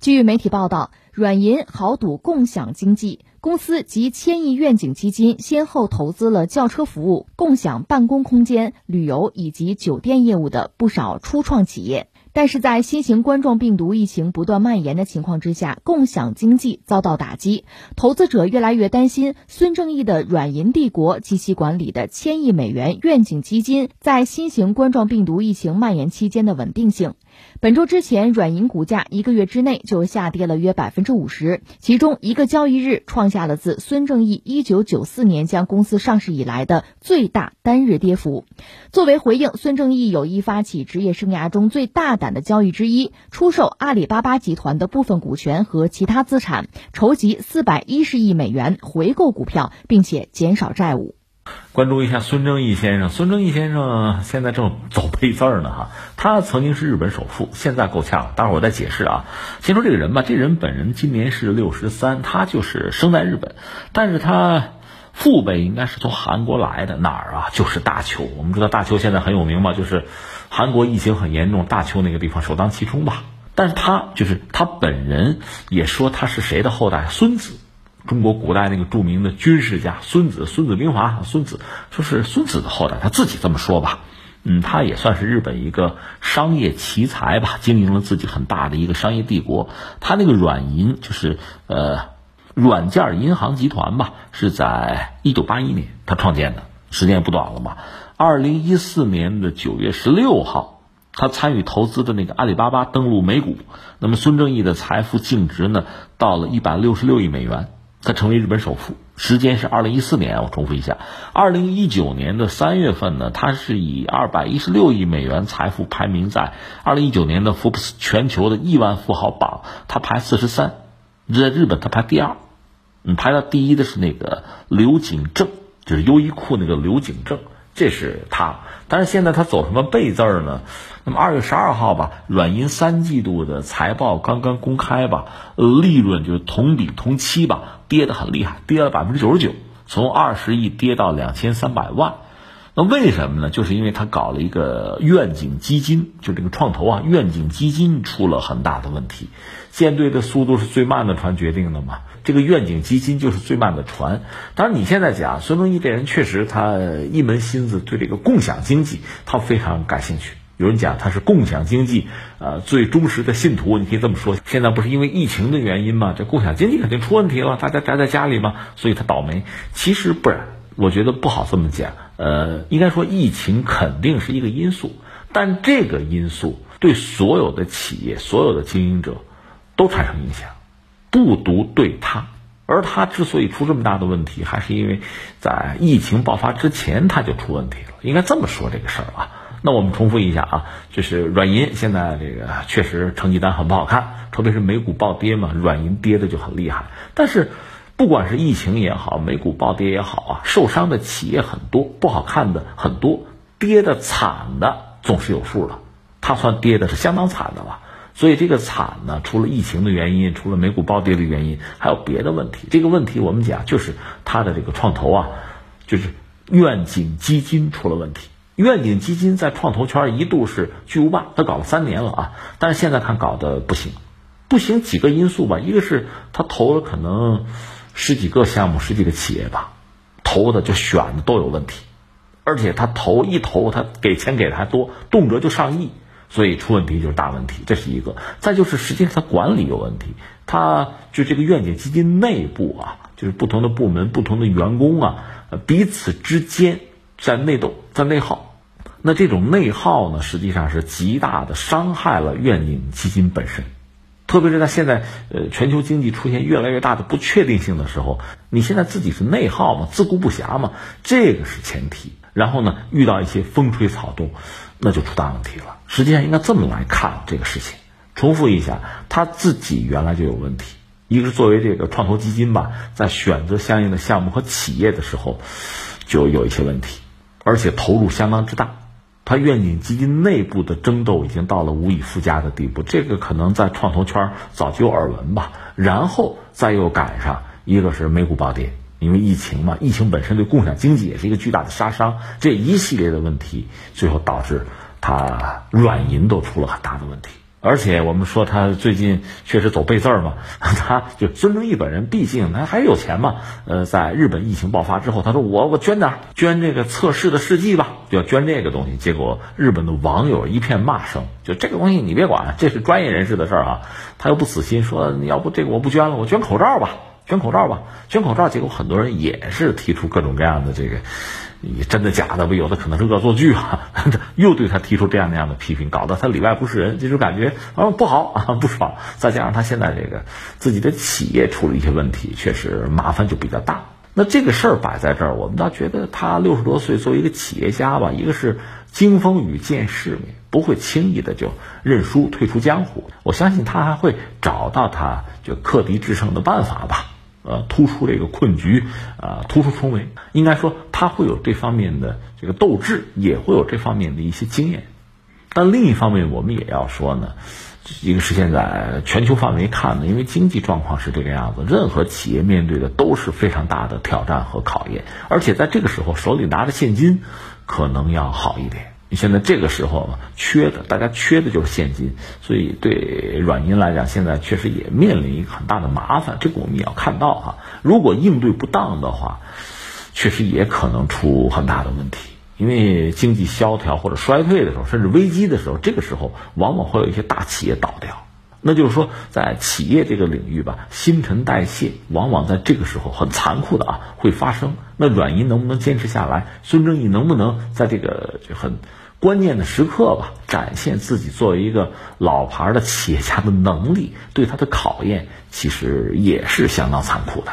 据媒体报道，软银豪赌共享经济，公司及千亿愿景基金先后投资了轿车服务、共享办公空间、旅游以及酒店业务的不少初创企业。但是在新型冠状病毒疫情不断蔓延的情况之下，共享经济遭到打击，投资者越来越担心孙正义的软银帝国及其管理的千亿美元愿景基金在新型冠状病毒疫情蔓延期间的稳定性。本周之前，软银股价一个月之内就下跌了约百分之五十，其中一个交易日创下了自孙正义一九九四年将公司上市以来的最大单日跌幅。作为回应，孙正义有意发起职业生涯中最大胆的交易之一，出售阿里巴巴集团的部分股权和其他资产，筹集四百一十亿美元回购股票，并且减少债务。关注一下孙正义先生。孙正义先生现在正走背字儿呢，哈。他曾经是日本首富，现在够呛。待会儿我再解释啊。先说这个人吧，这人本人今年是六十三，他就是生在日本，但是他父辈应该是从韩国来的，哪儿啊？就是大邱。我们知道大邱现在很有名嘛，就是韩国疫情很严重，大邱那个地方首当其冲吧。但是他就是他本人也说他是谁的后代，孙子。中国古代那个著名的军事家孙子，孙子兵法，孙子说是孙子的后代，他自己这么说吧。嗯，他也算是日本一个商业奇才吧，经营了自己很大的一个商业帝国。他那个软银就是呃软件银行集团吧，是在一九八一年他创建的，时间也不短了嘛。二零一四年的九月十六号，他参与投资的那个阿里巴巴登陆美股。那么孙正义的财富净值呢，到了一百六十六亿美元。他成为日本首富，时间是二零一四年。我重复一下，二零一九年的三月份呢，他是以二百一十六亿美元财富排名在二零一九年的福布斯全球的亿万富豪榜，他排四十三，在日本他排第二，嗯，排到第一的是那个刘景正，就是优衣库那个刘景正，这是他。但是现在他走什么背字儿呢？那么二月十二号吧，软银三季度的财报刚刚公开吧，利润就是同比同期吧。跌得很厉害，跌了百分之九十九，从二十亿跌到两千三百万。那为什么呢？就是因为他搞了一个愿景基金，就这个创投啊，愿景基金出了很大的问题。舰队的速度是最慢的船决定的嘛，这个愿景基金就是最慢的船。当然，你现在讲孙正义这人，确实他一门心思对这个共享经济，他非常感兴趣。有人讲他是共享经济，呃，最忠实的信徒，你可以这么说。现在不是因为疫情的原因吗？这共享经济肯定出问题了，大家宅在家里嘛，所以他倒霉。其实不然，我觉得不好这么讲。呃，应该说疫情肯定是一个因素，但这个因素对所有的企业、所有的经营者都产生影响，不独对他。而他之所以出这么大的问题，还是因为在疫情爆发之前他就出问题了。应该这么说这个事儿啊。那我们重复一下啊，就是软银现在这个确实成绩单很不好看，特别是美股暴跌嘛，软银跌的就很厉害。但是，不管是疫情也好，美股暴跌也好啊，受伤的企业很多，不好看的很多，跌的惨的总是有数的。它算跌的是相当惨的了。所以这个惨呢，除了疫情的原因，除了美股暴跌的原因，还有别的问题。这个问题我们讲就是它的这个创投啊，就是愿景基金出了问题。愿景基金在创投圈一度是巨无霸，他搞了三年了啊，但是现在看搞的不行，不行几个因素吧，一个是他投了可能十几个项目、十几个企业吧，投的就选的都有问题，而且他投一投他给钱给的还多，动辄就上亿，所以出问题就是大问题，这是一个。再就是实际上他管理有问题，他就这个愿景基金内部啊，就是不同的部门、不同的员工啊，彼此之间在内斗、在内耗。那这种内耗呢，实际上是极大的伤害了愿景基金本身，特别是在现在呃全球经济出现越来越大的不确定性的时候，你现在自己是内耗嘛，自顾不暇嘛，这个是前提。然后呢，遇到一些风吹草动，那就出大问题了。实际上应该这么来看这个事情。重复一下，他自己原来就有问题，一个是作为这个创投基金吧，在选择相应的项目和企业的时候，就有一些问题，而且投入相当之大。他愿景基金内部的争斗已经到了无以复加的地步，这个可能在创投圈早就有耳闻吧。然后再又赶上一个是美股暴跌，因为疫情嘛，疫情本身对共享经济也是一个巨大的杀伤。这一系列的问题，最后导致他软银都出了很大的问题。而且我们说他最近确实走背字儿嘛，他就孙正义本人，毕竟他还有钱嘛。呃，在日本疫情爆发之后，他说我我捐点儿，捐这个测试的试剂吧，就要捐这个东西。结果日本的网友一片骂声，就这个东西你别管，这是专业人士的事儿啊。他又不死心，说要不这个我不捐了，我捐口罩吧，捐口罩吧，捐口罩。结果很多人也是提出各种各样的这个。你真的假的？不有的可能是恶作剧啊！又对他提出这样那样的批评，搞得他里外不是人，这种感觉啊不好啊不爽。再加上他现在这个自己的企业出了一些问题，确实麻烦就比较大。那这个事儿摆在这儿，我们倒觉得他六十多岁作为一个企业家吧，一个是经风雨见世面，不会轻易的就认输退出江湖。我相信他还会找到他就克敌制胜的办法吧。呃，突出这个困局，啊，突出重围，应该说他会有这方面的这个斗志，也会有这方面的一些经验。但另一方面，我们也要说呢，一个是现在全球范围看呢，因为经济状况是这个样子，任何企业面对的都是非常大的挑战和考验，而且在这个时候手里拿着现金，可能要好一点。你现在这个时候嘛，缺的大家缺的就是现金，所以对软银来讲，现在确实也面临一个很大的麻烦。这个我们也要看到哈，如果应对不当的话，确实也可能出很大的问题。因为经济萧条或者衰退的时候，甚至危机的时候，这个时候往往会有一些大企业倒掉。那就是说，在企业这个领域吧，新陈代谢往往在这个时候很残酷的啊会发生。那软银能不能坚持下来？孙正义能不能在这个就很？关键的时刻吧，展现自己作为一个老牌的企业家的能力，对他的考验其实也是相当残酷的。